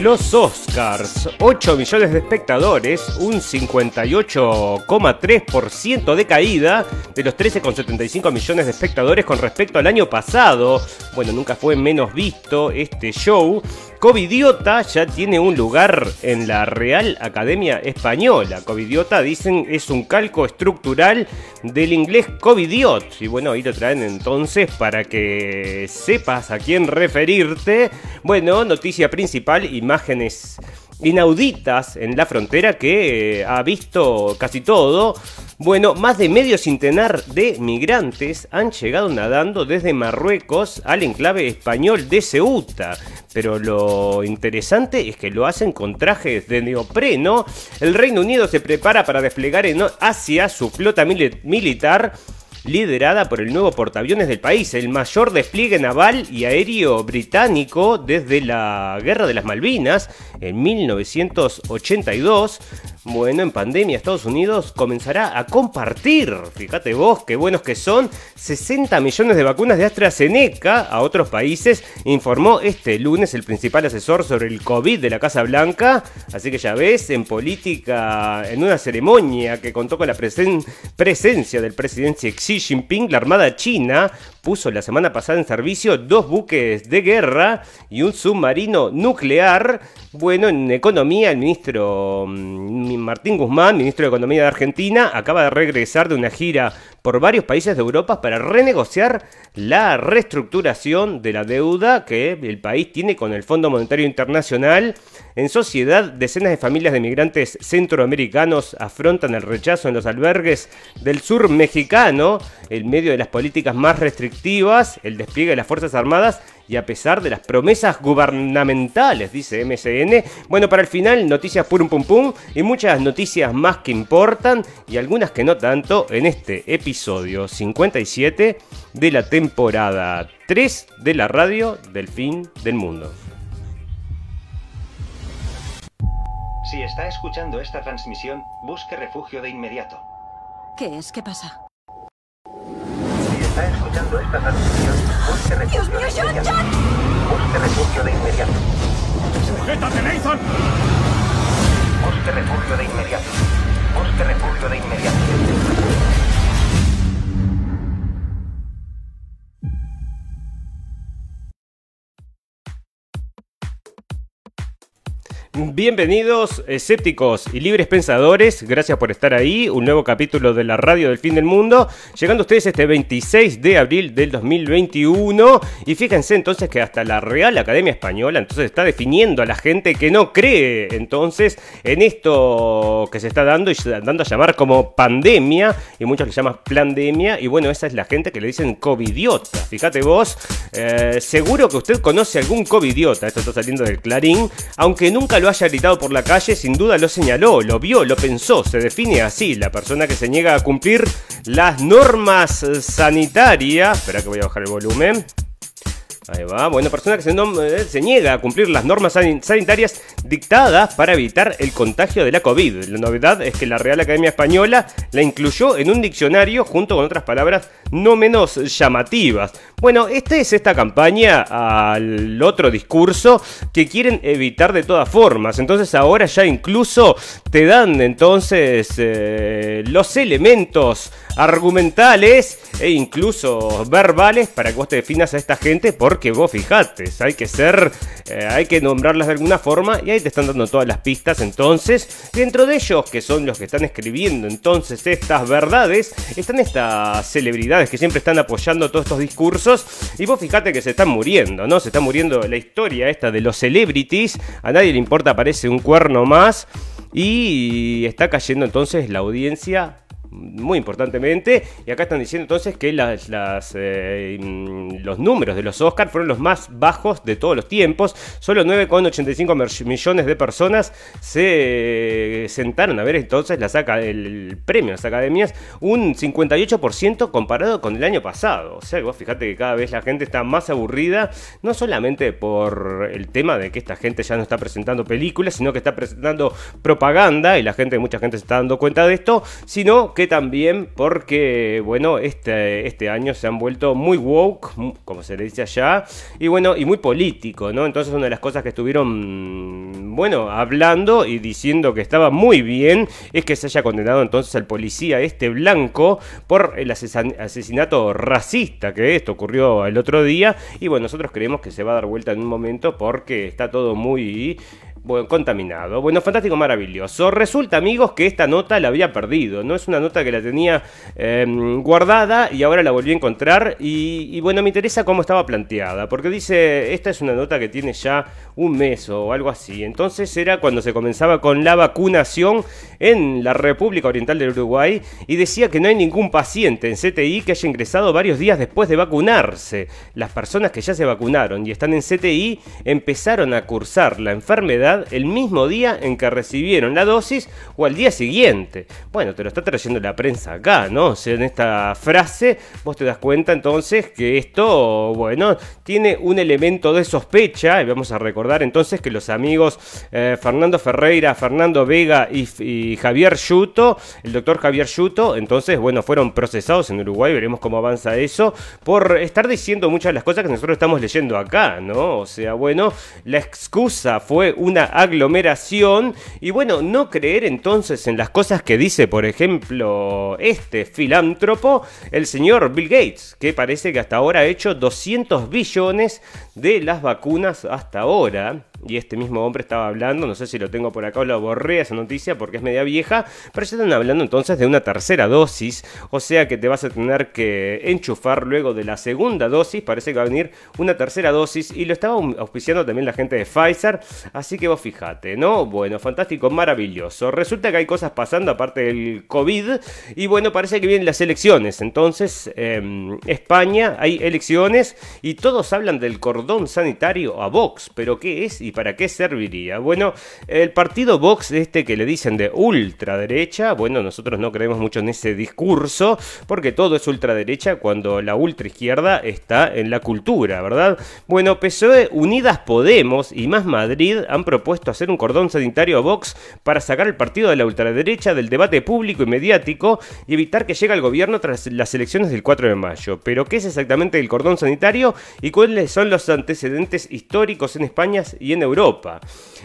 Los Oscars, 8 millones de espectadores, un 58,3% de caída de los 13,75 millones de espectadores con respecto al año pasado. Bueno, nunca fue menos visto este show. Covidiota ya tiene un lugar en la Real Academia Española. Covidiota, dicen, es un calco estructural del inglés covidiot. Y bueno, ahí lo traen entonces para que sepas a quién referirte. Bueno, noticia principal, imágenes inauditas en la frontera que eh, ha visto casi todo. Bueno, más de medio centenar de migrantes han llegado nadando desde Marruecos al enclave español de Ceuta. Pero lo interesante es que lo hacen con trajes de neopreno. El Reino Unido se prepara para desplegar en Asia su flota militar liderada por el nuevo portaaviones del país, el mayor despliegue naval y aéreo británico desde la Guerra de las Malvinas en 1982. Bueno, en pandemia Estados Unidos comenzará a compartir, fíjate vos qué buenos que son, 60 millones de vacunas de AstraZeneca a otros países, informó este lunes el principal asesor sobre el COVID de la Casa Blanca. Así que ya ves, en política, en una ceremonia que contó con la presencia del presidente Xi Jinping, la Armada China puso la semana pasada en servicio dos buques de guerra y un submarino nuclear. Bueno, en economía, el ministro mm, Martín Guzmán, ministro de Economía de Argentina, acaba de regresar de una gira por varios países de Europa para renegociar la reestructuración de la deuda que el país tiene con el Fondo Monetario Internacional. En sociedad, decenas de familias de migrantes centroamericanos afrontan el rechazo en los albergues del sur mexicano en medio de las políticas más restrictivas, el despliegue de las Fuerzas Armadas y a pesar de las promesas gubernamentales, dice MSN. Bueno, para el final, noticias purum pum pum y muchas noticias más que importan y algunas que no tanto en este episodio 57 de la temporada 3 de la radio del fin del mundo. Si está escuchando esta transmisión, busque refugio de inmediato. ¿Qué es? ¿Qué pasa? Si está escuchando esta transmisión, busque refugio de inmediato. Busque refugio de inmediato. ¡Sujétate, Nathan! Busque refugio de inmediato. Busque refugio de inmediato. Bienvenidos escépticos y libres pensadores, gracias por estar ahí, un nuevo capítulo de la radio del fin del mundo, llegando a ustedes este 26 de abril del 2021 y fíjense entonces que hasta la Real Academia Española entonces está definiendo a la gente que no cree entonces en esto que se está dando y dando a llamar como pandemia y muchos le llaman pandemia y bueno esa es la gente que le dicen covidiota, fíjate vos, eh, seguro que usted conoce algún covidiota, esto está saliendo del clarín, aunque nunca lo haya gritado por la calle, sin duda lo señaló, lo vio, lo pensó. Se define así, la persona que se niega a cumplir las normas sanitarias. Espera que voy a bajar el volumen. Ahí va. Bueno, persona que se, eh, se, niega a cumplir las normas sanitarias dictadas para evitar el contagio de la COVID. La novedad es que la Real Academia Española la incluyó en un diccionario junto con otras palabras no menos llamativas. Bueno, esta es esta campaña al otro discurso que quieren evitar de todas formas. Entonces ahora ya incluso te dan entonces eh, los elementos argumentales e incluso verbales para que vos te definas a esta gente porque vos fijate, hay que ser, eh, hay que nombrarlas de alguna forma y ahí te están dando todas las pistas entonces, dentro de ellos que son los que están escribiendo entonces estas verdades, están estas celebridades que siempre están apoyando todos estos discursos y vos fijate que se están muriendo, ¿no? Se está muriendo la historia esta de los celebrities, a nadie le importa, aparece un cuerno más. Y está cayendo entonces la audiencia muy importantemente. Y acá están diciendo entonces que las, eh, mm, los números de los Oscars fueron los más bajos de todos los tiempos. Solo 9,85 millones de personas se sentaron a ver entonces la saca, el, premio de las academias, un 58% comparado con el año pasado. O sea, vos fíjate que cada vez la gente está más aburrida, no solamente por el tema de que esta gente ya no está presentando películas, sino que está presentando propaganda y la gente, mucha gente se está dando cuenta de esto, sino que también porque, bueno, este, este año se han vuelto muy woke, como se le dice allá, y bueno, y muy político, ¿no? Entonces una de las cosas que estuvieron bueno, hablando y diciendo que estaba muy bien, es que se haya condenado entonces al policía este blanco por el asesinato racista que esto ocurrió el otro día. Y bueno, nosotros creemos que se va a dar vuelta en un momento porque está todo muy bueno, contaminado. Bueno, fantástico, maravilloso. Resulta, amigos, que esta nota la había perdido. No es una nota que la tenía em, guardada y ahora la volví a encontrar. Y, bueno, me interesa cómo estaba planteada. Porque dice, esta es una nota que tiene ya un mes o algo así. Entonces era cuando se comenzaba con la vacunación en la República Oriental del Uruguay. Y decía que no hay ningún paciente en CTI que haya ingresado varios días después de vacunarse. Las personas que ya se vacunaron y están en CTI empezaron a cursar la enfermedad el mismo día en que recibieron la dosis o al día siguiente. Bueno, te lo está trayendo la prensa acá, ¿no? O sea, en esta frase vos te das cuenta entonces que esto, bueno, tiene un elemento de sospecha y vamos a recordar entonces que los amigos eh, Fernando Ferreira, Fernando Vega y, Javier Yuto, el doctor Javier Yuto, entonces, bueno, fueron procesados en Uruguay, veremos cómo avanza eso, por estar diciendo muchas de las cosas que nosotros estamos leyendo acá, ¿no? O sea, bueno, la excusa fue una aglomeración. Y bueno, no creer entonces en las cosas que dice, por ejemplo, este filántropo, el señor Bill Gates, que parece que hasta ahora ha hecho 200 billones de las vacunas hasta ahora y este mismo hombre estaba hablando, no sé si lo tengo por acá o lo borré esa noticia porque es media vieja, pero ya están hablando entonces de una tercera dosis, o sea que te vas a tener que enchufar luego de la segunda dosis, parece que va a venir una tercera dosis y lo estaba auspiciando también la gente de Pfizer, así que vos fijate, ¿no? Bueno, fantástico, maravilloso. Resulta que hay cosas pasando aparte del COVID y bueno, parece que vienen las elecciones, entonces em, España hay elecciones y todos hablan del cordón sanitario a Vox, pero ¿qué es? ¿Y para qué serviría? Bueno, el partido Vox, este que le dicen de ultraderecha, bueno, nosotros no creemos mucho en ese discurso, porque todo es ultraderecha cuando la ultraizquierda está en la cultura, ¿verdad? Bueno, PSOE, Unidas Podemos y Más Madrid han propuesto hacer un cordón sanitario a Vox para sacar el partido de la ultraderecha del debate público y mediático y evitar que llegue al gobierno tras las elecciones del 4 de mayo. Pero, ¿qué es exactamente el cordón sanitario y cuáles son los antecedentes históricos en España y en Europa.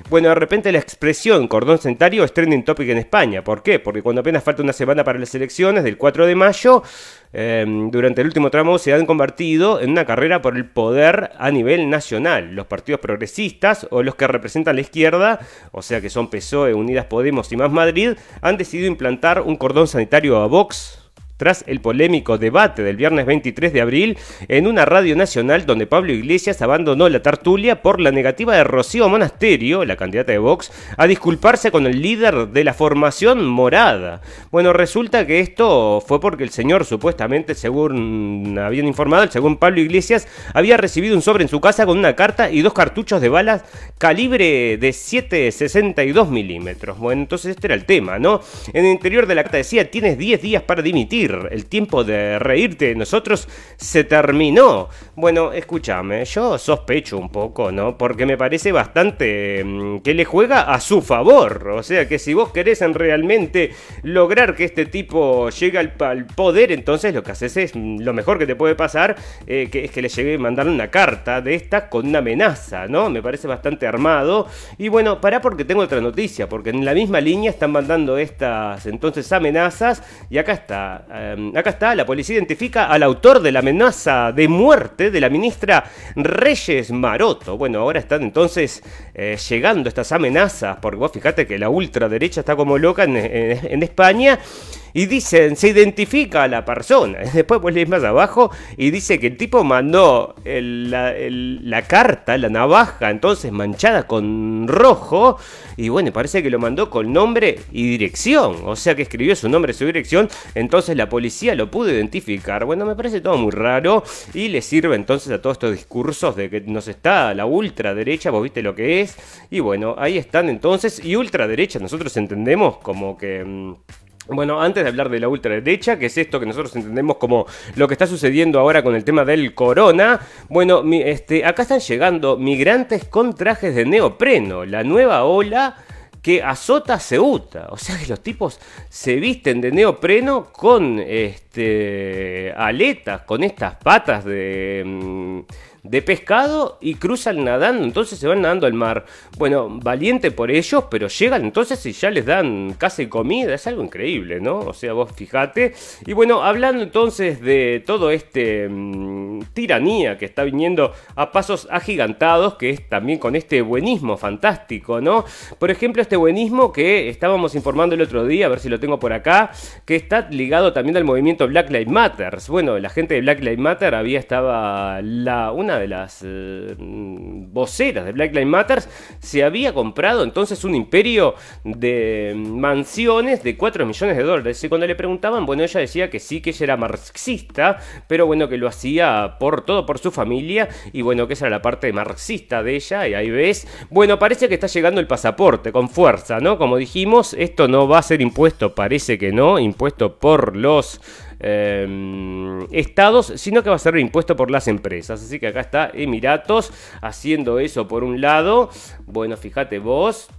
Bueno, de repente la expresión cordón sanitario es trending topic en España. ¿Por qué? Porque cuando apenas falta una semana para las elecciones del 4 de mayo, em, durante el último tramo se han convertido en una carrera por el poder a nivel nacional. Los partidos progresistas o los que representan la izquierda, o sea que son PSOE, Unidas Podemos y Más Madrid, han decidido implantar un cordón sanitario a Vox tras el polémico debate del viernes 23 de abril en una radio nacional donde Pablo Iglesias abandonó la tertulia por la negativa de Rocío Monasterio, la candidata de Vox, a disculparse con el líder de la formación morada. Bueno, resulta que esto fue porque el señor supuestamente, según habían informado, según Pablo Iglesias, había recibido un sobre en su casa con una carta y dos cartuchos de balas calibre de 7,62 milímetros. Bueno, entonces este era el tema, ¿no? En el interior de la carta decía, tienes 10 días para dimitir el tiempo de reírte de nosotros se terminó. Bueno, escúchame, yo sospecho un poco, ¿no? Porque me parece bastante mm, que le juega a su favor. O sea que si vos querés realmente lograr que este tipo llegue al, poder, entonces lo que haces es mm, lo mejor que te puede pasar, eh, que es que le llegue a mandar una carta de esta con una amenaza, ¿no? Me parece bastante armado. Y bueno, pará porque tengo otra noticia, porque en la misma línea están mandando estas entonces amenazas y acá está Em, acá está, la policía identifica al autor de la amenaza de muerte de la ministra Reyes Maroto. Bueno, ahora están entonces eh, llegando estas amenazas, porque vos fíjate que la ultraderecha está como loca en España y dicen, se identifica a la persona. Después pues lees más abajo y dice que el tipo mandó la, carta, la navaja, entonces manchada con rojo. Y bueno, parece que lo mandó con nombre y dirección. O sea que escribió su nombre y su dirección. Entonces la policía lo pudo identificar. Bueno, me parece todo muy raro. Y le sirve entonces a todos estos discursos de que nos está la ultraderecha. Vos viste lo que es. Y bueno, ahí están entonces. Y ultraderecha nosotros entendemos como que... Bueno, antes de hablar de la ultraderecha, que es esto que nosotros entendemos como lo que está sucediendo ahora con el tema del corona, bueno, este, acá están llegando migrantes con trajes de neopreno, la nueva ola que azota Ceuta. O sea que los tipos se visten de neopreno con este, aletas, con estas patas de... Mm, de pescado y cruzan nadando, entonces se van nadando al mar. Bueno, valiente por ellos, pero llegan entonces y ya les dan casi comida, es algo increíble, ¿no? O sea, vos fijate. Y bueno, hablando entonces de todo este mm, tiranía que está viniendo a pasos agigantados, que es también con este buenismo fantástico, ¿no? Por ejemplo, este buenismo que estábamos informando el otro día, a ver si lo tengo por acá, que está ligado también al movimiento Black Lives Matter. Bueno, la gente de Black Lives Matter había estaba la, una de las eh, voceras de Black Lives Matter, se había comprado entonces un imperio de mansiones de 4 millones de dólares. Y cuando le preguntaban, bueno, ella decía que sí, que ella era marxista, pero bueno, que lo hacía por todo por su familia y bueno, que esa era la parte marxista de ella. Y ahí ves, bueno, parece que está llegando el pasaporte con fuerza, ¿no? Como dijimos, esto no va a ser impuesto, parece que no, impuesto por los eh, estados, sino que va a ser impuesto por las empresas. Así que acá está Emiratos haciendo eso por un lado. Bueno, fíjate vos.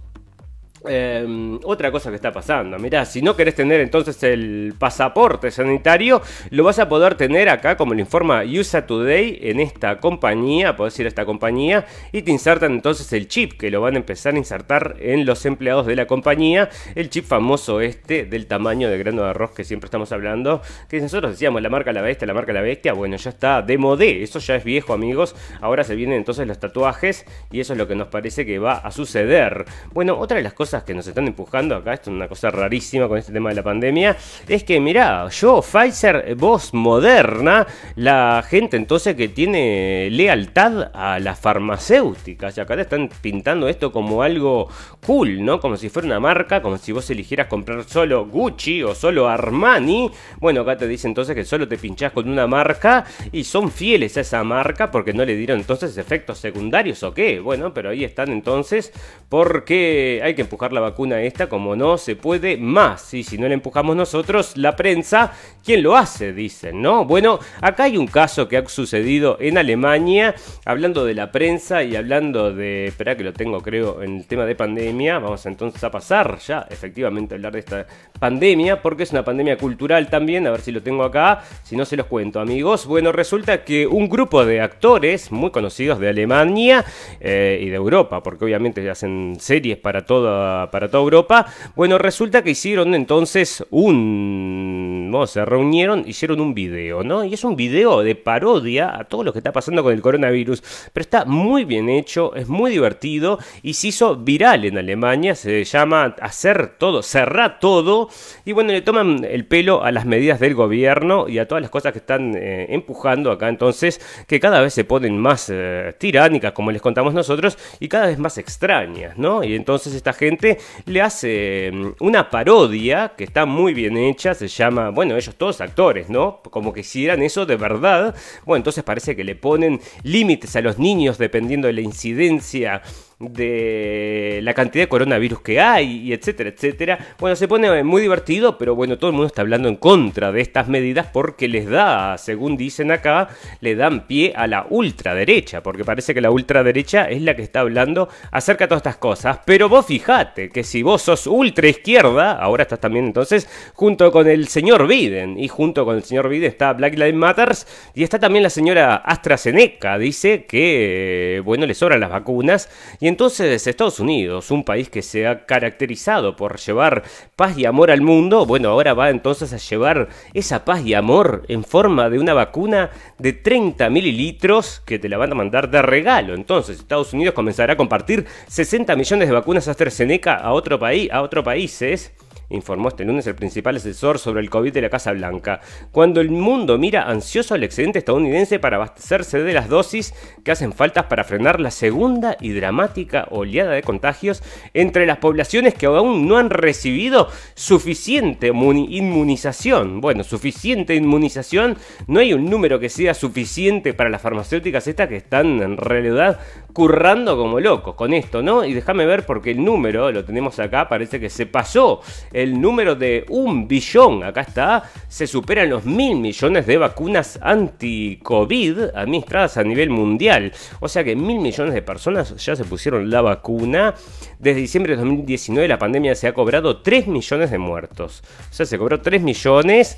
Em, otra cosa que está pasando, mirá, si no querés tener entonces el pasaporte sanitario, lo vas a poder tener acá, como lo informa USA Today, en esta compañía, podés ir a esta compañía y te insertan entonces el chip, que lo van a empezar a insertar en los empleados de la compañía, el chip famoso este del tamaño de grano de arroz que siempre estamos hablando, que nosotros decíamos la marca la bestia, la marca la bestia, bueno, ya está de modé, eso ya es viejo amigos, ahora se vienen entonces los tatuajes y eso es lo que nos parece que va a suceder. Bueno, otra de las cosas que nos están empujando acá, esto es una cosa rarísima con este tema de la pandemia, es que mirá, yo, Pfizer, vos, Moderna, la gente entonces que tiene lealtad a las farmacéuticas, y acá te están pintando esto como algo cool, ¿no? Como si fuera una marca, como si vos eligieras comprar solo Gucci o solo Armani. Bueno, acá te dice entonces que solo te pinchás con una marca y son fieles a esa marca porque no le dieron entonces efectos secundarios o qué. Bueno, pero ahí están entonces porque hay que empujar la vacuna esta como no se puede más. Y si no la empujamos nosotros, la prensa, ¿quién lo hace? Dicen, ¿no? Bueno, acá hay un caso que ha sucedido en Alemania, hablando de la prensa y hablando de, espera que lo tengo creo en el tema de pandemia, vamos entonces a pasar ya efectivamente a hablar de esta pandemia, porque es una pandemia cultural también, a ver si lo tengo acá, si no se los cuento amigos. Bueno, resulta que un grupo de actores muy conocidos de Alemania eh, y de Europa, porque obviamente hacen series para toda para toda Europa. Bueno, resulta que hicieron entonces un... Se reunieron, hicieron un video, ¿no? Y es un video de parodia a todo lo que está pasando con el coronavirus. Pero está muy bien hecho, es muy divertido y se hizo viral en Alemania. Se llama Hacer todo, cerrar todo. Y bueno, le toman el pelo a las medidas del gobierno y a todas las cosas que están eh, empujando acá. Entonces, que cada vez se ponen más eh, tiránicas, como les contamos nosotros, y cada vez más extrañas, ¿no? Y entonces esta gente le hace mm, una parodia que está muy bien hecha, se llama, bueno, ellos todos actores, ¿no? Como que hicieran eso de verdad. Bueno, entonces parece que le ponen límites a los niños dependiendo de la incidencia de la cantidad de coronavirus que hay, y etcétera, etcétera. Bueno, se pone muy divertido, pero bueno, todo el mundo está hablando en contra de estas medidas porque les da, según dicen acá, le dan pie a la ultraderecha, porque parece que la ultraderecha es la que está hablando acerca de todas estas cosas. Pero vos fijate que si vos sos ultra izquierda, ahora estás también entonces junto con el señor Biden, y junto con el señor Biden está Black Lives Matters, y está también la señora AstraZeneca, dice que, bueno, le sobran las vacunas. Entonces Estados Unidos, un país que se ha caracterizado por llevar paz y amor al mundo, bueno, ahora va entonces a llevar esa paz y amor en forma de una vacuna de 30 mililitros que te la van a mandar de regalo. Entonces Estados Unidos comenzará a compartir 60 millones de vacunas AstraZeneca a otro país, a otros países informó este lunes el principal asesor sobre el COVID de la Casa Blanca, cuando el mundo mira ansioso al excedente estadounidense para abastecerse de las dosis que hacen falta para frenar la segunda y dramática oleada de contagios entre las poblaciones que aún no han recibido suficiente inmunización. Bueno, suficiente inmunización, no hay un número que sea suficiente para las farmacéuticas estas que están en realidad currando como locos con esto, ¿no? Y déjame ver porque el número, lo tenemos acá, parece que se pasó el número de un billón, acá está, se superan los mil millones de vacunas anti-COVID administradas a nivel mundial. O sea que mil millones de personas ya se pusieron la vacuna. Desde diciembre de 2019 la pandemia se ha cobrado 3 millones de muertos. O sea, se cobró 3 millones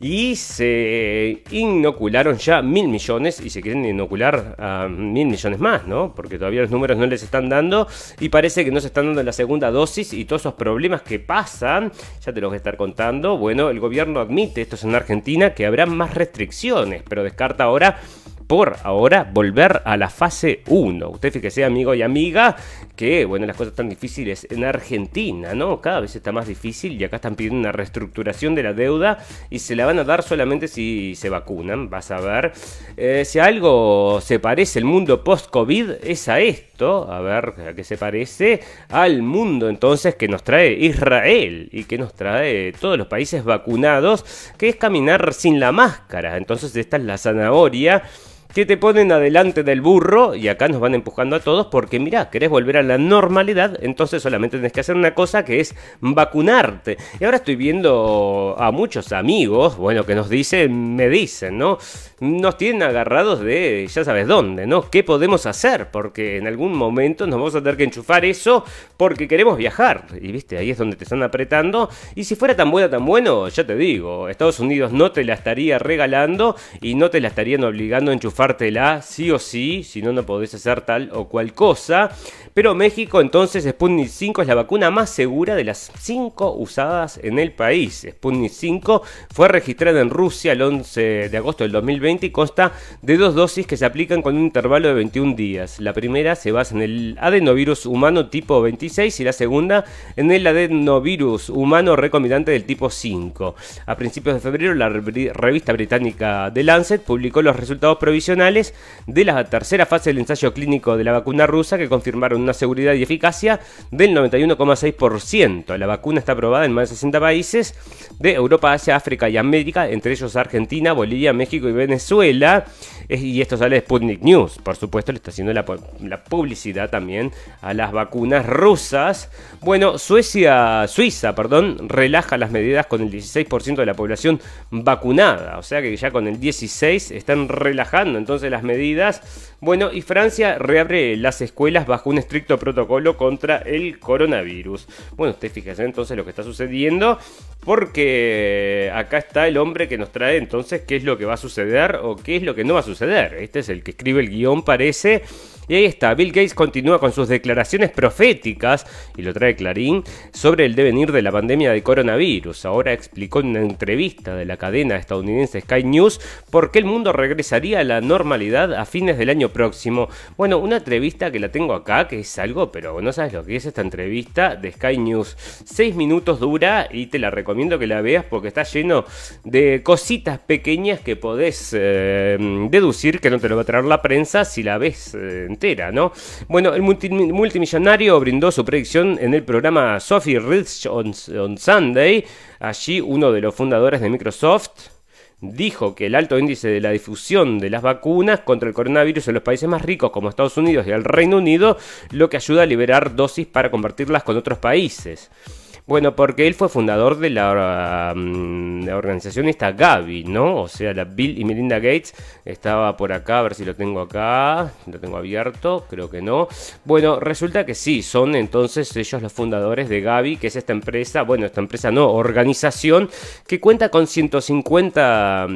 y se inocularon ya mil millones y se quieren inocular mil millones más, ¿no? Porque todavía los números no les están dando y parece que no se están dando la segunda dosis y todos esos problemas que pasan, ya te los voy a estar contando. Bueno, el gobierno admite, esto es en Argentina, que habrá más restricciones, pero descarta ahora por ahora volver a la fase 1. Usted fíjese, amigo y amiga, que bueno, las cosas están difíciles en Argentina, ¿no? Cada vez está más difícil y acá están pidiendo una reestructuración de la deuda y se la van a dar solamente si se vacunan, vas a ver. Eh, si algo se parece el mundo post-COVID es a esto, a ver a qué se parece, al mundo entonces que nos trae Israel y que nos trae todos los países vacunados, que es caminar sin la máscara. Entonces esta es la zanahoria que te ponen adelante del burro y acá nos van empujando a todos porque mira, querés volver a la normalidad, entonces solamente tenés que hacer una cosa que es vacunarte. Y ahora estoy viendo a muchos amigos, bueno, que nos dicen, me dicen, ¿no? Nos tienen agarrados de ya sabes dónde, ¿no? ¿Qué podemos hacer? Porque en algún momento nos vamos a tener que enchufar eso porque queremos viajar. Y viste, ahí es donde te están apretando. Y si fuera tan buena, tan bueno, ya te digo, Estados Unidos no te la estaría regalando y no te la estarían obligando a enchufar la sí o sí, si no, no podés hacer tal o cual cosa. Pero México, entonces, Sputnik 5 es la vacuna más segura de las 5 usadas en el país. Sputnik 5 fue registrada en Rusia el 11 de agosto del 2020 y consta de dos dosis que se aplican con un intervalo de 21 días. La primera se basa en el adenovirus humano tipo 26 y la segunda en el adenovirus humano recombinante del tipo 5. A principios de febrero, la revista británica The Lancet publicó los resultados provisionales de la tercera fase del ensayo clínico de la vacuna rusa que confirmaron una seguridad y eficacia del 91,6%. La vacuna está aprobada en más de 60 países de Europa, Asia, África y América, entre ellos Argentina, Bolivia, México y Venezuela. Y esto sale de Sputnik News. Por supuesto, le está haciendo la, publicidad también a las vacunas rusas. Bueno, Suecia, Suiza, perdón, relaja las medidas con el 16% de la población vacunada. O sea que ya con el 16 están relajando entonces las medidas. Bueno, y Francia reabre las escuelas bajo un estricto protocolo contra el coronavirus. Bueno, usted fíjese entonces lo que está sucediendo. Porque acá está el hombre que nos trae entonces qué es lo que va a suceder o qué es lo que no va a suceder. Este es el que escribe el guion, parece. Y ahí está, Bill Gates continúa con sus declaraciones proféticas, y lo trae Clarín, sobre el devenir de la pandemia de coronavirus. Ahora explicó en una entrevista de la cadena estadounidense Sky News por qué el mundo regresaría a la normalidad a fines del año próximo. Bueno, una entrevista que la tengo acá, que es algo, pero no sabes lo que es esta entrevista de Sky News. Seis minutos dura y te la recomiendo que la veas porque está lleno de cositas pequeñas que podés eh, deducir que no te lo va a traer la prensa si la ves. Eh, ¿no? Bueno, el multimillonario brindó su predicción en el programa Sophie Rich on, Sunday. Allí uno de los fundadores de Microsoft dijo que el alto índice de la difusión de las vacunas contra el coronavirus en los países más ricos como Estados Unidos y el Reino Unido, lo que ayuda a liberar dosis para compartirlas con otros países. Bueno, porque él fue fundador de la, mm, organización esta Gavi, ¿no? O sea, la Bill y Melinda Gates estaba por acá, a ver si lo tengo acá, lo tengo abierto, creo que no. Bueno, resulta que sí, son entonces ellos los fundadores de Gavi, que es esta empresa, bueno, esta empresa no, organización, que cuenta con 150,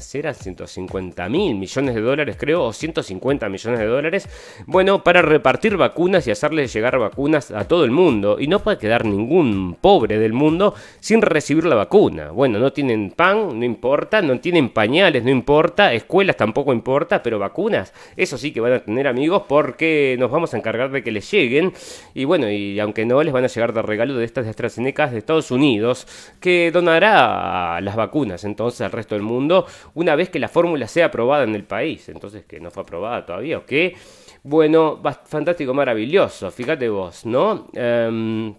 ¿será 150 mil millones de dólares, creo, o 150 millones de dólares, bueno, para repartir vacunas y hacerles llegar vacunas a todo el mundo. Y no puede quedar ningún pobre del mundo sin recibir la vacuna. Bueno, no tienen pan, no importa, no tienen pañales, no importa, escuelas tampoco importa, pero vacunas, eso sí que van a tener amigos porque nos vamos a encargar de que les lleguen. Y bueno, y aunque no les van a llegar de regalo de estas de AstraZeneca de Estados Unidos, que donará las vacunas entonces al resto del mundo una vez que la fórmula sea aprobada en el país. Entonces, que no fue aprobada todavía o qué. Bueno, fantástico, maravilloso, fíjate vos, ¿no? Em,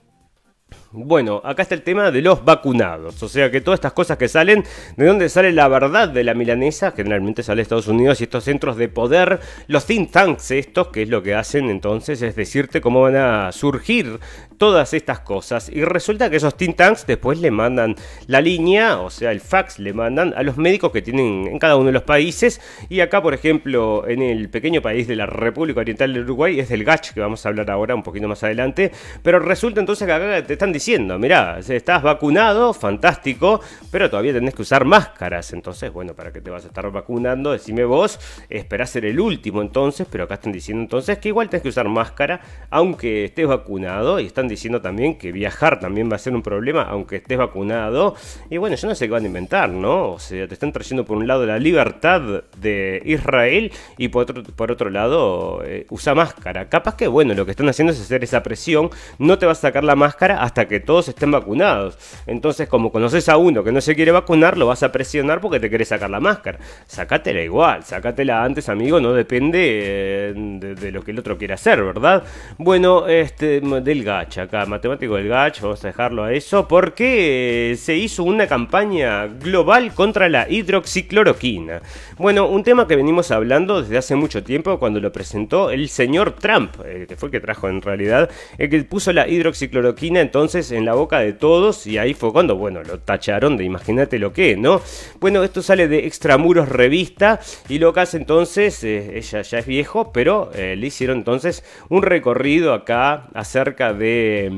bueno, acá está el tema de los vacunados. O sea que todas estas cosas que salen, ¿de dónde sale la verdad de la milanesa? Generalmente sale de Estados Unidos y estos centros de poder, los think tanks estos, que es lo que hacen entonces, es decirte cómo van a surgir todas estas cosas. Y resulta que esos think tanks después le mandan la línea, o sea, el fax le mandan a los médicos que tienen en cada uno de los países. Y acá, por ejemplo, en el pequeño país de la República Oriental del Uruguay, es del GACH, que vamos a hablar ahora un poquito más adelante. Pero resulta entonces que acá te están diciendo, mirá, estás vacunado, fantástico, pero todavía tenés que usar máscaras. Entonces, bueno, ¿para qué te vas a estar vacunando? Decime vos, esperás ser el último entonces, pero acá están diciendo entonces que igual tenés que usar máscara, aunque estés vacunado, y están diciendo también que viajar también va a ser un problema, aunque estés vacunado. Y bueno, yo no sé qué van a inventar, ¿no? O sea, te están trayendo por un lado la libertad de Israel y por otro, por otro lado eh, usa máscara. Capaz que, bueno, lo que están haciendo es hacer esa presión, no te vas a sacar la máscara hasta que todos estén vacunados. Entonces, como conoces a uno que no se quiere vacunar, lo vas a presionar porque te querés sacar la máscara. Sácatela igual, sácatela antes, amigo, no depende eh, de, lo que el otro quiera hacer, ¿verdad? Bueno, este, del gacha acá, matemático del gacha, vamos a dejarlo a eso, porque se hizo una campaña global contra la hidroxicloroquina. Bueno, un tema que venimos hablando desde hace mucho tiempo, cuando lo presentó el señor Trump, eh, que fue el que trajo en realidad, el que puso la hidroxicloroquina entonces en la boca de todos y ahí fue cuando, bueno, lo tacharon de imagínate lo que, ¿no? Bueno, esto sale de Extramuros Revista y lo que hace entonces, eh, ella ya es viejo, pero eh, le hicieron entonces un recorrido acá acerca de,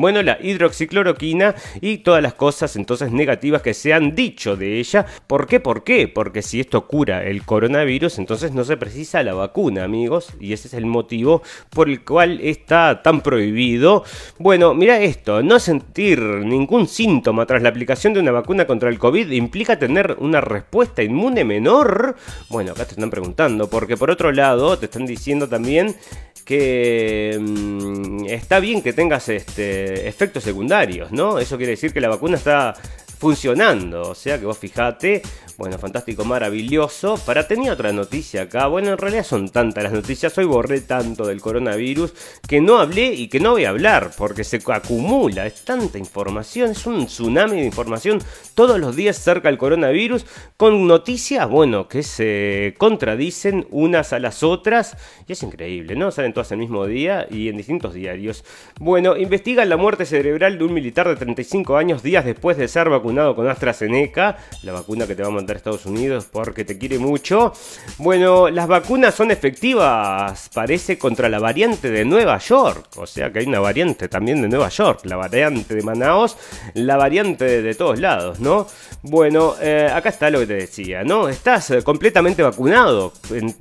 bueno, la hidroxicloroquina y todas las cosas entonces negativas que se han dicho de ella. ¿Por qué? ¿Por qué? Porque si esto cura el coronavirus, entonces no se precisa la vacuna, amigos, y ese es el motivo por el cual está tan prohibido. Bueno, mira esto, no sentir ningún síntoma tras la aplicación de una vacuna contra el COVID implica tener una respuesta inmune menor. Bueno, acá te están preguntando, porque por otro lado te están diciendo también que mm, está bien que tengas este, efectos secundarios, ¿no? Eso quiere decir que la vacuna está funcionando. O sea que vos fijate, bueno, fantástico, maravilloso. Para tenía otra noticia acá. Bueno, en realidad son tantas las noticias. Hoy borré tanto del coronavirus que no hablé y que no voy a hablar porque se acumula. Es tanta información, es un tsunami de información todos los días cerca del coronavirus con noticias, bueno, que se contradicen unas a las otras. Y es increíble, ¿no? Salen todas el mismo día y en distintos diarios. Bueno, investigan la muerte cerebral de un militar de 35 años días después de ser vacunado con AstraZeneca, la vacuna que te va a mandar a Estados Unidos porque te quiere mucho. Bueno, las vacunas son efectivas, parece, contra la variante de Nueva York. O sea que hay una variante también de Nueva York, la variante de Manaos, la variante de, todos lados, ¿no? Bueno, eh, acá está lo que te decía, ¿no? Estás eh, completamente vacunado.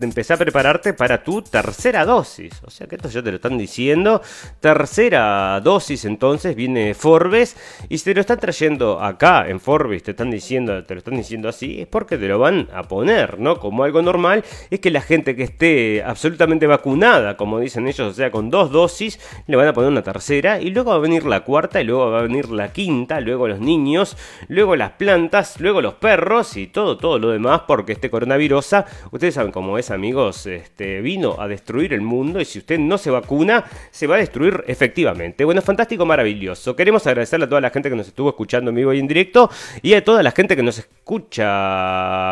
Empezá a prepararte para tu tercera dosis. O sea que esto ya te lo están diciendo. Tercera dosis entonces viene Forbes y se lo están trayendo acá en Forbes te están diciendo, te lo están diciendo así, es porque te lo van a poner, ¿no? Como algo normal, es que la gente que esté absolutamente vacunada, como dicen ellos, o sea, con dos dosis, le van a poner una tercera, y luego va a venir la cuarta, y luego va a venir la quinta, luego los niños, luego las plantas, luego los perros, y todo, todo lo demás, porque este coronavirus, ustedes saben cómo es, amigos, este, vino a destruir el mundo, y si usted no se vacuna, se va a destruir efectivamente. Bueno, fantástico, maravilloso. Queremos agradecerle a toda la gente que nos estuvo escuchando en vivo y en directo y a toda la gente que nos escucha,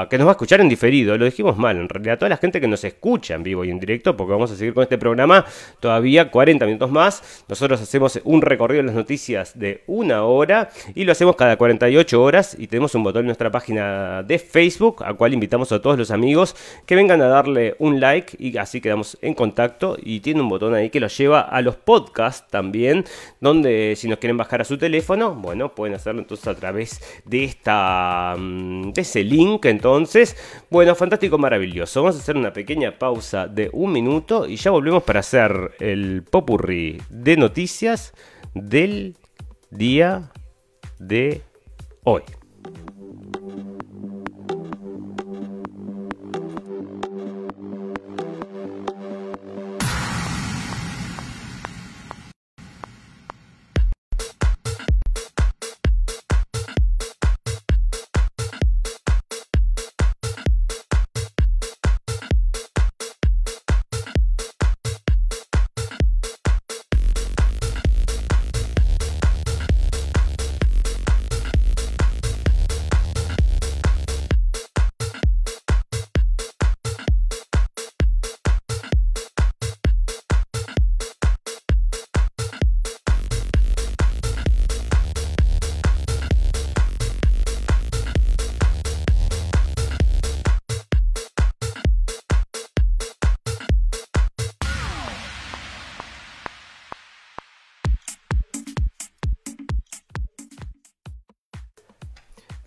que nos va a escuchar en diferido. Lo dijimos mal, en realidad, a toda la gente que nos escucha en vivo y en directo, porque vamos a seguir con este programa todavía 40 minutos más. Nosotros hacemos un recorrido de las noticias de una hora y lo hacemos cada 48 horas y tenemos un botón en nuestra página de Facebook, al cual invitamos a todos los amigos que vengan a darle un like y así quedamos en contacto y tiene un botón ahí que los lleva a los podcasts también, donde si nos quieren bajar a su teléfono, bueno, pueden hacerlo entonces a través de esta mm, link entonces. Bueno fantástico maravilloso. Vamos a hacer una pequeña pausa de un minuto y ya volvemos para hacer el popurrí de noticias del día de hoy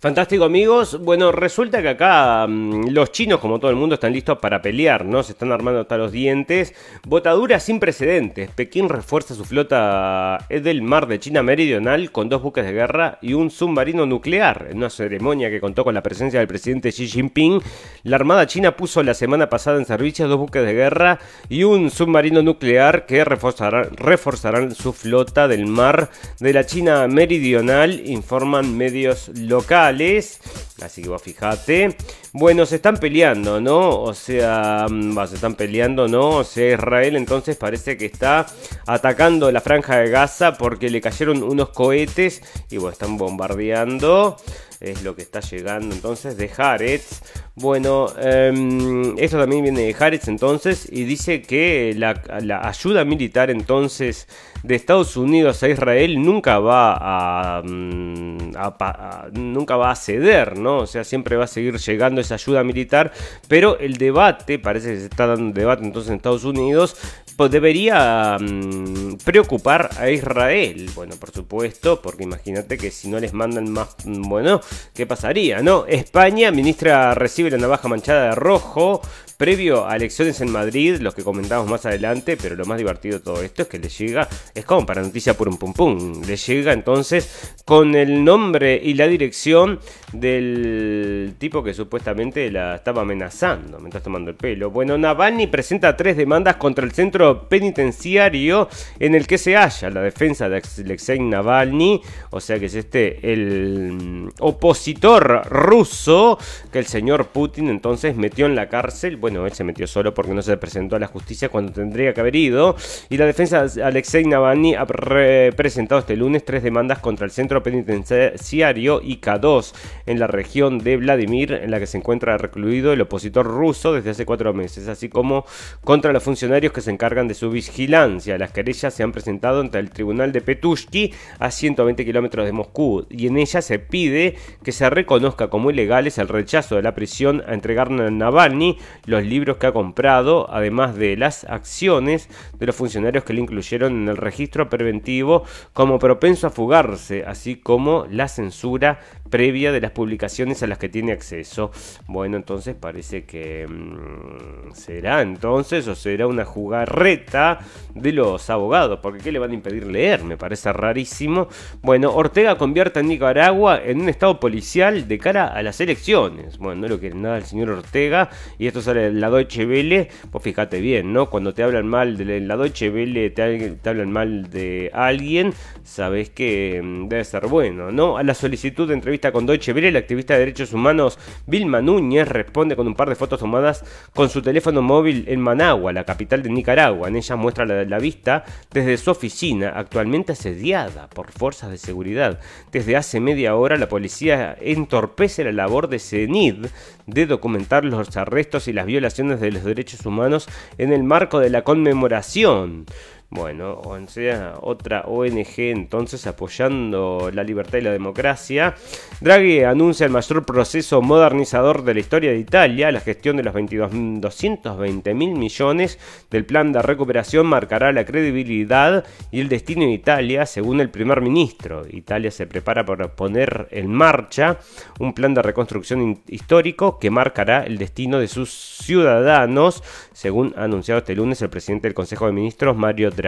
Fantástico amigos, bueno resulta que acá mm, los chinos como todo el mundo están listos para pelear, ¿no? Se están armando hasta los dientes, botadura sin precedentes, Pekín refuerza su flota del mar de China Meridional con dos buques de guerra y un submarino nuclear, en una ceremonia que contó con la presencia del presidente Xi Jinping, la Armada China puso la semana pasada en servicio dos buques de guerra y un submarino nuclear que reforzarán, reforzarán su flota del mar de la China Meridional, informan medios locales. Calheiros Así que vos fijate. Bueno, se están peleando, ¿no? O sea, mm, se están peleando, ¿no? O sea, Israel entonces parece que está atacando la franja de Gaza porque le cayeron unos cohetes y bueno, están bombardeando. Es lo que está llegando entonces de Haaretz. Bueno, em, esto también viene de Haaretz entonces y dice que la, ayuda militar entonces de Estados Unidos a Israel nunca va mm, a, nunca va a ceder, ¿no? O sea, siempre va a seguir llegando esa ayuda militar, pero el debate, parece que se está dando debate entonces en Estados Unidos, pues debería mm, preocupar a Israel. Bueno, por supuesto, porque imagínate que si no les mandan más, mm, bueno, ¿qué pasaría, no? España, ministra recibe la navaja manchada de rojo previo a elecciones en Madrid, los que comentamos más adelante, pero lo más divertido de todo esto es que le llega, es como para noticia por un pum pum, le llega entonces con el nombre y la dirección del tipo que supuestamente la estaba amenazando, me estás tomando el pelo. Bueno, Navalny presenta tres demandas contra el centro penitenciario en el que se halla la defensa de Alexei Navalny, o sea que es este el opositor ruso que el señor Putin entonces metió en la cárcel. Bueno, bueno, él se metió solo porque no se presentó a la justicia cuando tendría que haber ido. Y la defensa de Alexei Navalny ha presentado este lunes tres demandas contra el centro penitenciario IK2 en la región de Vladimir, en la que se encuentra recluido el opositor ruso desde hace cuatro meses, así como contra los funcionarios que se encargan de su vigilancia. Las querellas se han presentado ante el tribunal de Petushki a 120 kilómetros de Moscú y en ellas se pide que se reconozca como ilegales el rechazo de la prisión a entregar a Navalny los libros que ha comprado, además de las acciones de los funcionarios que le incluyeron en el registro preventivo como propenso a fugarse, así como la censura previa de las publicaciones a las que tiene acceso. Bueno, entonces parece que mm, será entonces o será una jugarreta de los abogados, porque ¿qué le van a impedir leer? Me parece rarísimo. Bueno, Ortega convierte a Nicaragua en un estado policial de cara a las elecciones. Bueno, no lo quiere nada el señor Ortega y esto sale la Deutsche Welle, pues fíjate bien, ¿no? Cuando te hablan mal de la Deutsche Welle, te, hablan mal de alguien, sabes que mm, debe ser bueno, ¿no? A la solicitud de entrevista con Deutsche Welle, el activista de derechos humanos Vilma Núñez responde con un par de fotos tomadas con su teléfono móvil en Managua, la capital de Nicaragua. En ella muestra la, vista desde su oficina, actualmente asediada por fuerzas de seguridad. Desde hace media hora la policía entorpece la labor de CENID de documentar los arrestos y las violaciones de los derechos humanos en el marco de la conmemoración bueno, o sea, otra ONG entonces apoyando la libertad y la democracia. Draghi anuncia el mayor proceso modernizador de la historia de Italia. La gestión de los 220 mil millones del plan de recuperación marcará la credibilidad y el destino de Italia, según el primer ministro. Italia se prepara para poner en marcha un plan de reconstrucción histórico que marcará el destino de sus ciudadanos, según ha anunciado este lunes el presidente del Consejo de Ministros, Mario Draghi.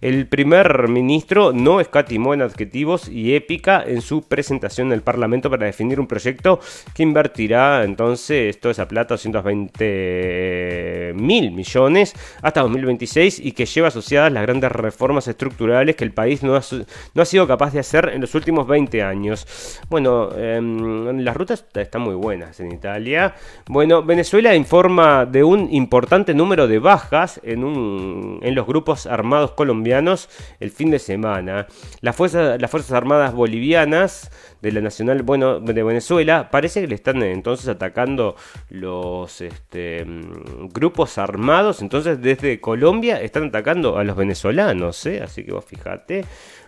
El primer ministro no escatimó en adjetivos y épica en su presentación en el Parlamento para definir un proyecto que invertirá entonces toda esa plata, 220 mil millones, hasta 2026 y que lleva asociadas las grandes reformas estructurales que el país no ha, sido capaz de hacer en los últimos 20 años. Bueno, em, las rutas están muy buenas en Italia. Bueno, Venezuela informa de un importante número de bajas en, los grupos Armados colombianos el fin de semana. Las fuerzas, las fuerzas Armadas bolivianas de la Nacional bueno, de Venezuela parece que le están entonces atacando los este, mm, grupos armados. Entonces desde Colombia están atacando a los venezolanos. ¿eh? Así que vos fijate.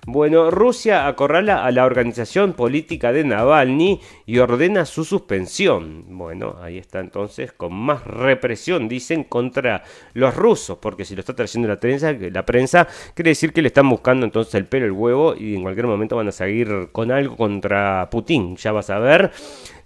Bueno, Rusia acorrala a la organización política de Navalny y ordena su suspensión. Bueno, ahí está entonces con más represión, dicen, contra los rusos, porque si lo está trayendo la prensa, la prensa, quiere decir que le están buscando entonces el pelo el huevo y en cualquier momento van a seguir con algo contra Putin, ya vas a ver.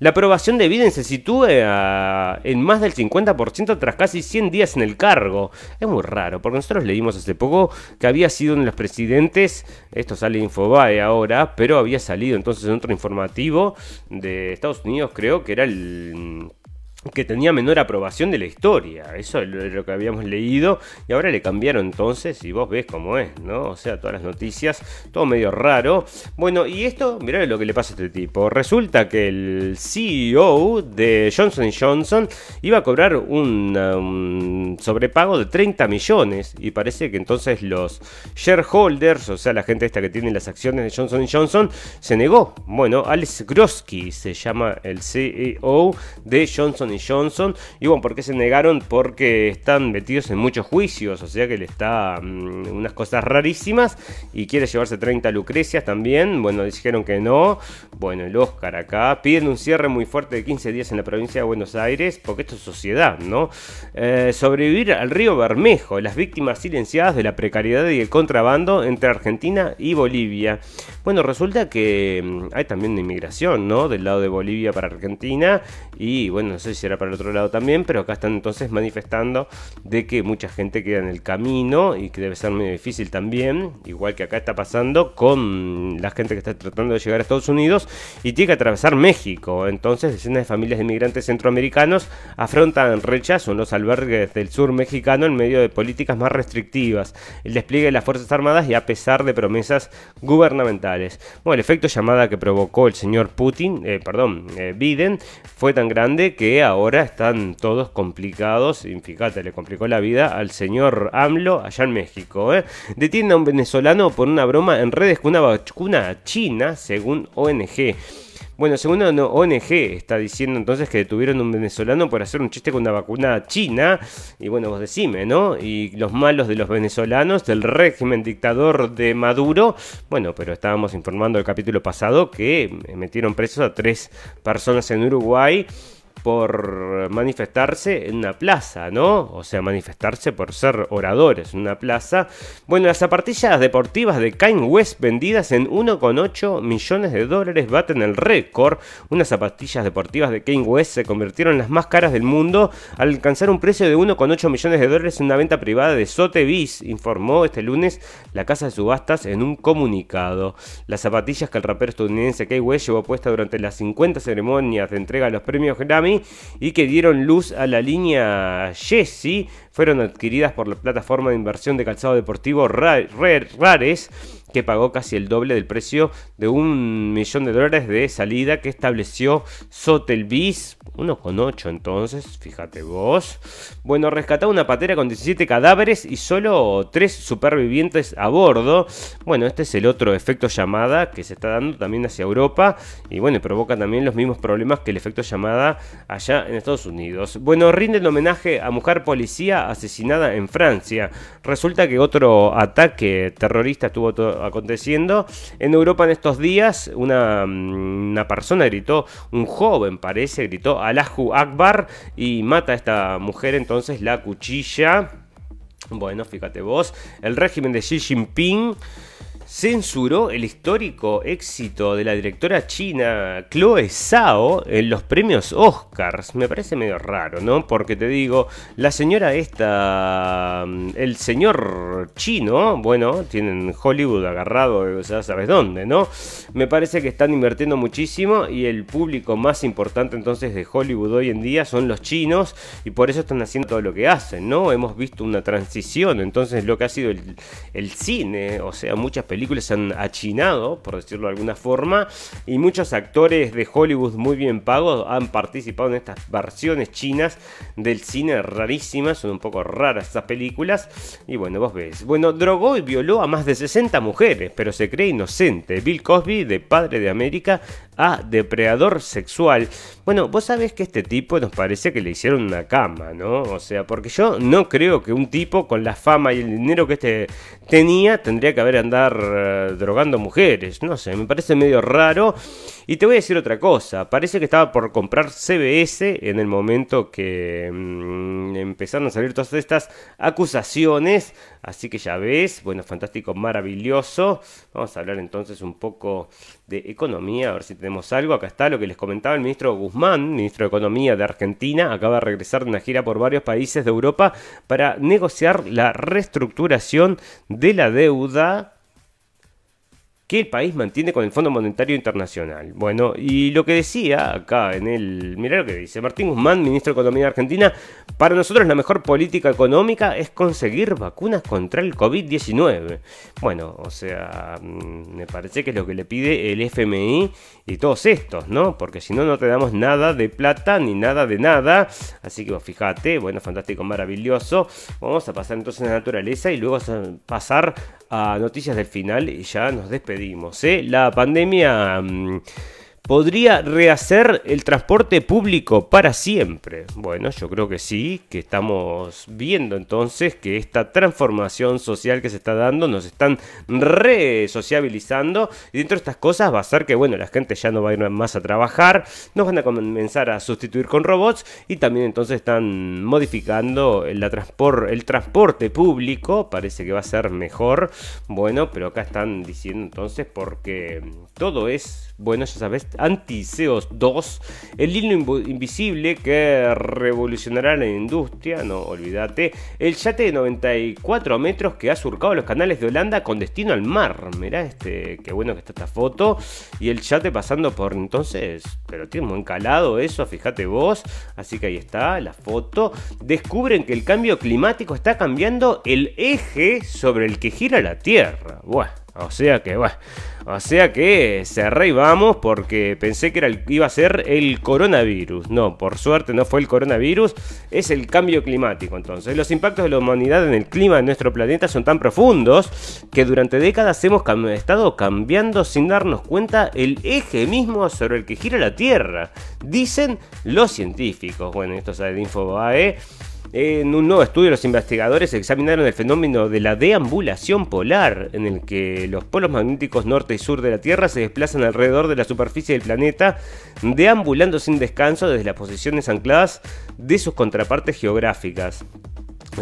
La aprobación de Biden se sitúa en más del 50% tras casi 100 días en el cargo. Es muy raro, porque nosotros leímos hace poco que había sido uno de los presidentes, esto sale en Infobae ahora, pero había salido entonces en otro informativo de Estados Unidos, creo que era el que tenía menor aprobación de la historia. Eso es lo que habíamos leído. Y ahora le cambiaron entonces y vos ves cómo es, ¿no? O sea, todas las noticias, todo medio raro. Bueno, y esto, mirá lo que le pasa a este tipo. Resulta que el CEO de Johnson Johnson iba a cobrar un, um, sobrepago de 30 millones. Y parece que entonces los shareholders, o sea, la gente esta que tiene las acciones de Johnson Johnson, se negó. Bueno, Alex Grosky se llama el CEO de Johnson Johnson. Y bueno, ¿por qué se negaron? Porque están metidos en muchos juicios, o sea que le está mm, unas cosas rarísimas y quiere llevarse 30 lucrecias también. Bueno, dijeron que no. Bueno, el Oscar acá. Piden un cierre muy fuerte de 15 días en la provincia de Buenos Aires, porque esto es sociedad, ¿no? Eh, sobrevivir al río Bermejo, las víctimas silenciadas de la precariedad y el contrabando entre Argentina y Bolivia. Bueno, resulta que mm, hay también una inmigración, ¿no? Del lado de Bolivia para Argentina. Y bueno, no sé si será para el otro lado también, pero acá están entonces manifestando de que mucha gente queda en el camino y que debe ser muy difícil también, igual que acá está pasando con la gente que está tratando de llegar a Estados Unidos y tiene que atravesar México. Entonces, decenas de familias de inmigrantes centroamericanos afrontan rechazo en los albergues del sur mexicano en medio de políticas más restrictivas, el despliegue de las Fuerzas Armadas y a pesar de promesas gubernamentales. Bueno, el efecto llamada que provocó el señor Putin, eh, perdón, eh, Biden, fue tan grande que ahora están todos complicados. Y fíjate, le complicó la vida al señor AMLO allá en México. ¿eh? A un venezolano por una broma en redes con una vacuna china, según ONG. Bueno, según una ONG está diciendo entonces que detuvieron a un venezolano por hacer un chiste con una vacuna china. Y bueno, vos decime, ¿no? Y los malos de los venezolanos, del régimen dictador de Maduro. Bueno, pero estábamos informando el capítulo pasado que metieron presos a tres personas en Uruguay por manifestarse en una plaza, ¿no? O sea, manifestarse por ser oradores en una plaza. Bueno, las zapatillas deportivas de Kanye West vendidas en 1,8 millones de dólares baten el récord. Unas zapatillas deportivas de Kanye West se convirtieron en las más caras del mundo al alcanzar un precio de 1,8 millones de dólares en una venta privada de Sotheby's, informó este lunes la casa de subastas en un comunicado. Las zapatillas que el rapero estadounidense Kanye West llevó puesta durante las 50 ceremonias de entrega de los premios Grammy y que dieron luz a la línea Jessie fueron adquiridas por la plataforma de inversión de calzado deportivo Rares que pagó casi el doble del precio de un millón de dólares de salida que estableció Sotheby's, 1,8 entonces, fíjate vos. Bueno, rescató una patera con 17 cadáveres y solo 3 supervivientes a bordo. Bueno, este es el otro efecto llamada que se está dando también hacia Europa y bueno, provoca también los mismos problemas que el efecto llamada allá en Estados Unidos. Bueno, rinden homenaje a mujer policía asesinada en Francia. Resulta que otro ataque terrorista estuvo aconteciendo. En Europa en estos días una, mm, una persona gritó, un joven parece, gritó Allahu Akbar y mata a esta mujer entonces la cuchilla. Bueno, fíjate vos, el régimen de Xi Jinping censuró el histórico éxito de la directora china Chloe Zhao en los premios Oscars. Me parece medio raro, ¿no? Porque te digo, la señora esta, mm, el señor chino, bueno, tienen Hollywood agarrado, ya sabes dónde, ¿no? Me parece que están invirtiendo muchísimo y el público más importante entonces de Hollywood hoy en día son los chinos y por eso están haciendo todo lo que hacen, ¿no? Hemos visto una transición, entonces lo que ha sido el, el cine, o sea, muchas películas películas se han achinado, por decirlo de alguna forma, y muchos actores de Hollywood muy bien pagos han participado en estas versiones chinas del cine rarísimas, son un poco raras estas películas, y bueno, vos ves. Bueno, drogó y violó a más de 60 mujeres, pero se cree inocente. Bill Cosby, de Padre de América, a depredador sexual. Bueno, vos sabés que este tipo nos parece que le hicieron una cama, ¿no? O sea, porque yo no creo que un tipo con la fama y el dinero que este tenía tendría que haber andar eh, drogando mujeres. No sé, me parece medio raro. Y te voy a decir otra cosa, parece que estaba por comprar CBS en el momento que mm, empezaron a salir todas estas acusaciones, así que ya ves, bueno, fantástico, maravilloso. Vamos a hablar entonces un poco de economía, a ver si tenemos algo. Acá está lo que les comentaba el ministro Guzmán, ministro de Economía de Argentina, acaba de regresar de una gira por varios países de Europa para negociar la reestructuración de la deuda que el país mantiene con el Fondo Monetario Internacional. Bueno, y lo que decía acá en el... Mirá lo que dice Martín Guzmán, ministro de Economía de Argentina, para nosotros la mejor política económica es conseguir vacunas contra el COVID-19. Bueno, o sea, mm, me parece que es lo que le pide el FMI y todos estos, ¿no? Porque si no, no te damos nada de plata ni nada de nada. Así que fíjate, bueno, fantástico, maravilloso. Vamos a pasar entonces a la naturaleza y luego a pasar a noticias del final y ya nos despedimos. ¿eh? La pandemia... Mm, ¿Podría rehacer el transporte público para siempre? Bueno, yo creo que sí, que estamos viendo entonces que esta transformación social que se está dando nos están re-sociabilizando y dentro de estas cosas va a ser que, bueno, la gente ya no va a ir más a trabajar, nos van a comenzar a sustituir con robots y también entonces están modificando el, el transporte público, parece que va a ser mejor, bueno, pero acá están diciendo entonces porque todo es, bueno, ya sabes, Antiseos 2, el hilo invisible que revolucionará la industria, no olvídate, el yate de 94 metros que ha surcado los canales de Holanda con destino al mar, mirá este, qué bueno que está esta foto, y el yate pasando por entonces, pero tiene muy encalado eso, fíjate vos, así que ahí está la foto, descubren que el cambio climático está cambiando el eje sobre el que gira la Tierra, bueno. O sea que, bueno, o sea que cerré y vamos porque pensé que era iba a ser el coronavirus. No, por suerte no fue el coronavirus, es el cambio climático. Entonces, los impactos de la humanidad en el clima de nuestro planeta son tan profundos que durante décadas hemos estado cambiando sin darnos cuenta el eje mismo sobre el que gira la Tierra. Dicen los científicos. Bueno, esto sale de Infobae. En un nuevo estudio, los investigadores examinaron el fenómeno de la deambulación polar, en el que los polos magnéticos norte y sur de la Tierra se desplazan alrededor de la superficie del planeta, deambulando sin descanso desde las posiciones ancladas de sus contrapartes geográficas.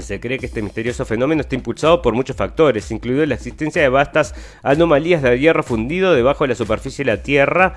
Se cree que este misterioso fenómeno está impulsado por muchos factores, incluido la existencia de vastas anomalías de hierro fundido debajo de la superficie de la Tierra,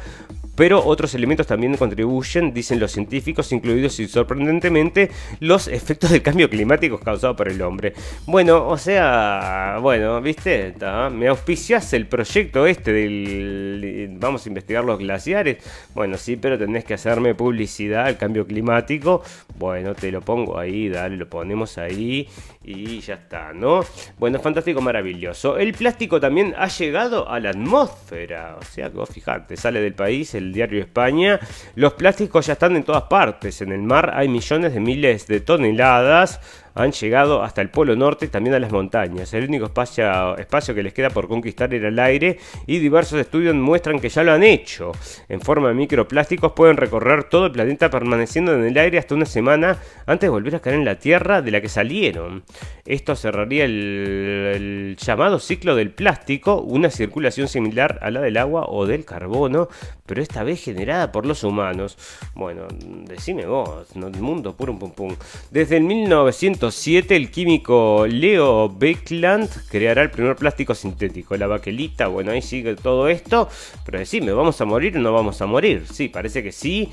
pero otros elementos también contribuyen, dicen los científicos, incluidos y sorprendentemente los efectos del cambio climático causado por el hombre. Bueno, o sea, bueno, viste, me auspicias el proyecto este del... Vamos a investigar los glaciares. Bueno, sí, pero tenés que hacerme publicidad al cambio climático. Bueno, te lo pongo ahí, dale, lo ponemos ahí y ya está, ¿no? Bueno, fantástico, maravilloso. El plástico también ha llegado a la atmósfera. O sea, vos fijate, sale del país el diario España. Los plásticos ya están en todas partes. En el mar hay millones de miles de toneladas han llegado hasta el Polo Norte, también a las montañas. El único espacio, espacio que les queda por conquistar era el aire y diversos estudios muestran que ya lo han hecho. En forma de microplásticos pueden recorrer todo el planeta permaneciendo en el aire hasta una semana antes de volver a caer en la Tierra de la que salieron. Esto cerraría el, llamado ciclo del plástico, una circulación similar a la del agua o del carbono, pero esta vez generada por los humanos. Bueno, decime vos, ¿no? el mundo puro pum pum. Desde el 1900 7 el químico Leo Beckland creará el primer plástico sintético, la baquelita, bueno, ahí sigue todo esto, pero decime, ¿vamos a morir o no vamos a morir? Sí, parece que sí,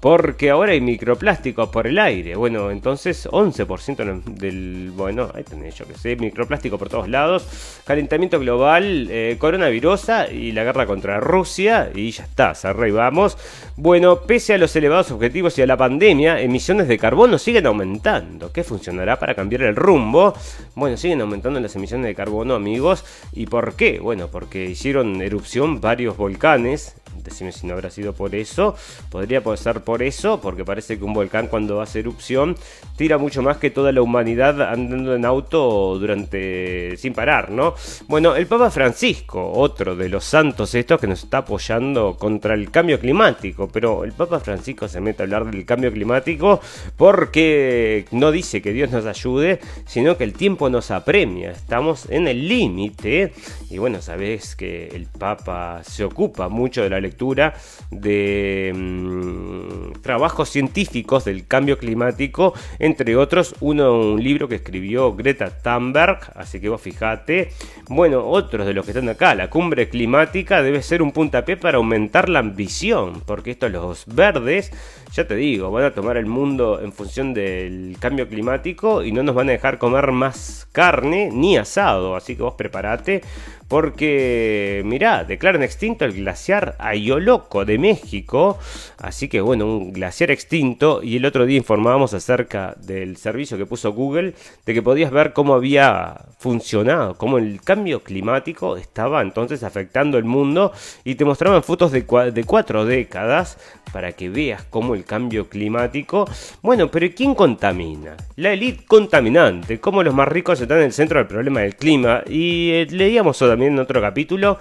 porque ahora hay microplásticos por el aire, bueno, entonces 11% del, bueno, ahí tenéis yo que sé, microplástico por todos lados, calentamiento global, eh, coronavirusa y la guerra contra Rusia, y ya está, cerré y vamos. Bueno, pese a los elevados objetivos y a la pandemia, emisiones de carbono siguen aumentando, ¿qué funcionará? Para cambiar el rumbo. Bueno, siguen aumentando las emisiones de carbono, amigos. ¿Y por qué? Bueno, porque hicieron erupción varios volcanes. Decime si no habrá sido por eso. Podría ser por eso, porque parece que un volcán cuando hace erupción tira mucho más que toda la humanidad andando en auto durante sin parar, ¿no? Bueno, el Papa Francisco, otro de los santos estos que nos está apoyando contra el cambio climático, pero el Papa Francisco se mete a hablar del cambio climático porque no dice que Dios nos ayude, sino que el tiempo nos apremia, estamos en el límite y bueno, sabes que el Papa se ocupa mucho de la lectura de mm, trabajos científicos del cambio climático, entre otros uno un libro que escribió Greta Thunberg, así que vos fijate. Bueno, otros de los que están acá, la cumbre climática debe ser un puntapié para aumentar la ambición, porque estos los verdes, ya te digo, van a tomar el mundo en función del cambio climático y no nos van a dejar comer más carne ni asado, así que vos preparate porque, mirá, declaran extinto el glaciar Ayoloco de México. Así que, bueno, un glaciar extinto. Y el otro día informábamos acerca del servicio que puso Google, de que podías ver cómo había funcionado, cómo el cambio climático estaba entonces afectando el mundo. Y te mostraban fotos de, cuatro décadas para que veas cómo el cambio climático. Bueno, pero ¿quién contamina? La élite contaminante, cómo los más ricos están en el centro del problema del clima. Y eh, leíamos también en otro capítulo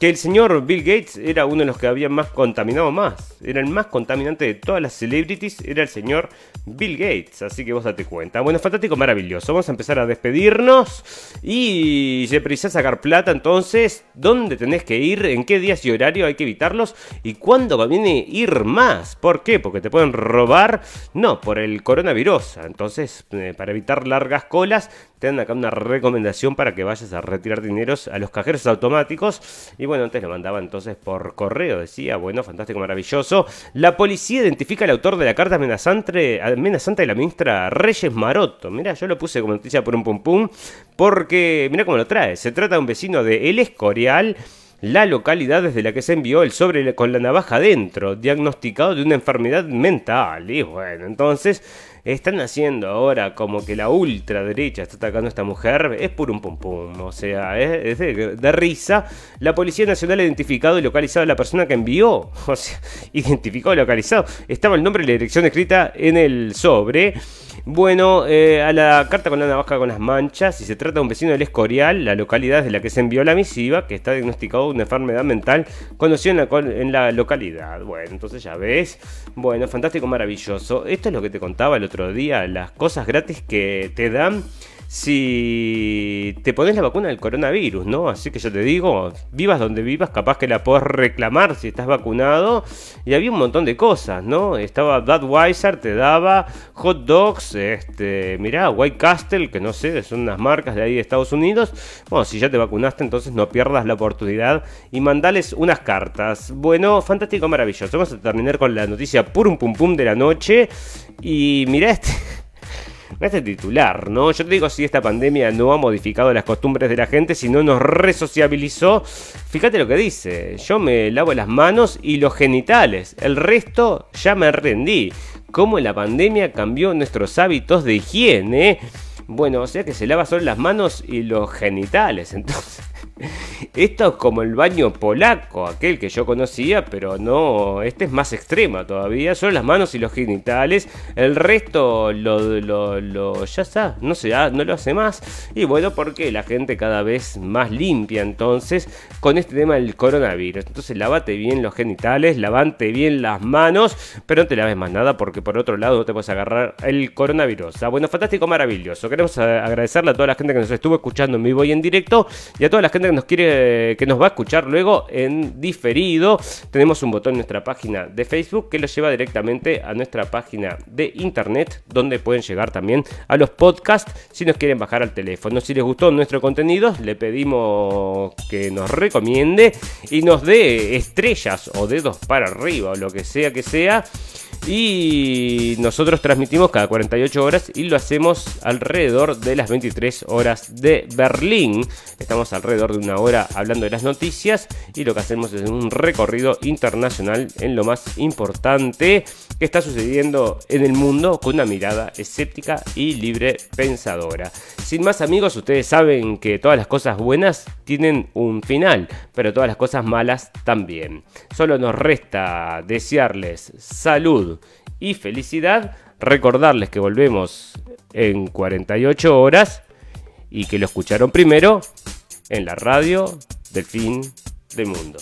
que el señor Bill Gates era uno de los que había más contaminado más. Era el más contaminante de todas las celebrities, era el señor Bill Gates. Así que vos date cuenta. Bueno, fantástico, maravilloso. Vamos a empezar a despedirnos. Y si precisás sacar plata, entonces, ¿dónde tenés que ir? ¿En qué días y horario hay que evitarlos? ¿Y cuándo conviene ir más? ¿Por qué? Porque te pueden robar. No, por el coronavirus. Entonces, eh, para evitar largas colas, te dan acá una recomendación para que vayas a retirar dineros a los cajeros automáticos. Y bueno, antes lo mandaba entonces por correo, decía, bueno, fantástico, maravilloso. La policía identifica al autor de la carta amenazante, amenazante de la ministra Reyes Maroto. Mira, yo lo puse como noticia por un pum pum, porque mira cómo lo trae. Se trata de un vecino de El Escorial la localidad desde la que se envió el sobre con la navaja dentro, diagnosticado de una enfermedad mental. Y bueno, entonces están haciendo ahora como que la ultraderecha está atacando a esta mujer, es por un pum pum, o sea, es, de, risa. La Policía Nacional ha identificado y localizado a la persona que envió, o sea, identificado y localizado. Estaba el nombre y la dirección escrita en el sobre. Bueno, eh, a la carta con la navaja con las manchas, si se trata de un vecino del Escorial, la localidad desde la que se envió la misiva, que está diagnosticado una enfermedad mental conocida en la, en la localidad. Bueno, entonces ya ves. Bueno, fantástico, maravilloso. Esto es lo que te contaba el otro día, las cosas gratis que te dan si te pones la vacuna del coronavirus, ¿no? Así que yo te digo, vivas donde vivas, capaz que la podés reclamar si estás vacunado. Y había un montón de cosas, ¿no? Estaba Budweiser, te daba hot dogs, este, mirá, White Castle, que no sé, son unas marcas de ahí de Estados Unidos. Bueno, si ya te vacunaste, entonces no pierdas la oportunidad y mandales unas cartas. Bueno, fantástico, maravilloso. Vamos a terminar con la noticia purum pum pum de la noche. Y mirá este este titular, ¿no? Yo te digo, si esta pandemia no ha modificado las costumbres de la gente, si no nos resociabilizó, fíjate lo que dice, yo me lavo las manos y los genitales, el resto ya me rendí. ¿Cómo la pandemia cambió nuestros hábitos de higiene? Bueno, o sea que se lava solo las manos y los genitales, entonces... Esto es como el baño polaco, aquel que yo conocía, pero no, este es más extrema todavía. Solo las manos y los genitales. El resto lo, lo, ya está, no se no lo hace más. Y bueno, porque la gente cada vez más limpia entonces con este tema del coronavirus. Entonces lavate bien los genitales, lavante bien las manos, pero no te laves más nada porque por otro lado no te puedes agarrar el coronavirus. Ah, bueno, fantástico, maravilloso. Queremos agradecerle a toda la gente que nos estuvo escuchando en vivo y en directo y a toda la gente que nos quiere, que nos va a escuchar luego en diferido, tenemos un botón en nuestra página de Facebook que lo lleva directamente a nuestra página de internet, donde pueden llegar también a los podcasts si nos quieren bajar al teléfono. Si les gustó nuestro contenido, le pedimos que nos recomiende y nos dé estrellas o dedos para arriba o lo que sea que sea. Y nosotros transmitimos cada 48 horas y lo hacemos alrededor de las 23 horas de Berlín. Estamos alrededor de una hora hablando de las noticias y lo que hacemos es un recorrido internacional en lo más importante que está sucediendo en el mundo con una mirada escéptica y libre pensadora. Sin más amigos, ustedes saben que todas las cosas buenas tienen un final, pero todas las cosas malas también. Solo nos resta desearles y felicidad Recordarles que volvemos en 48 horas y que lo escucharon primero en la radio del fin del mundo.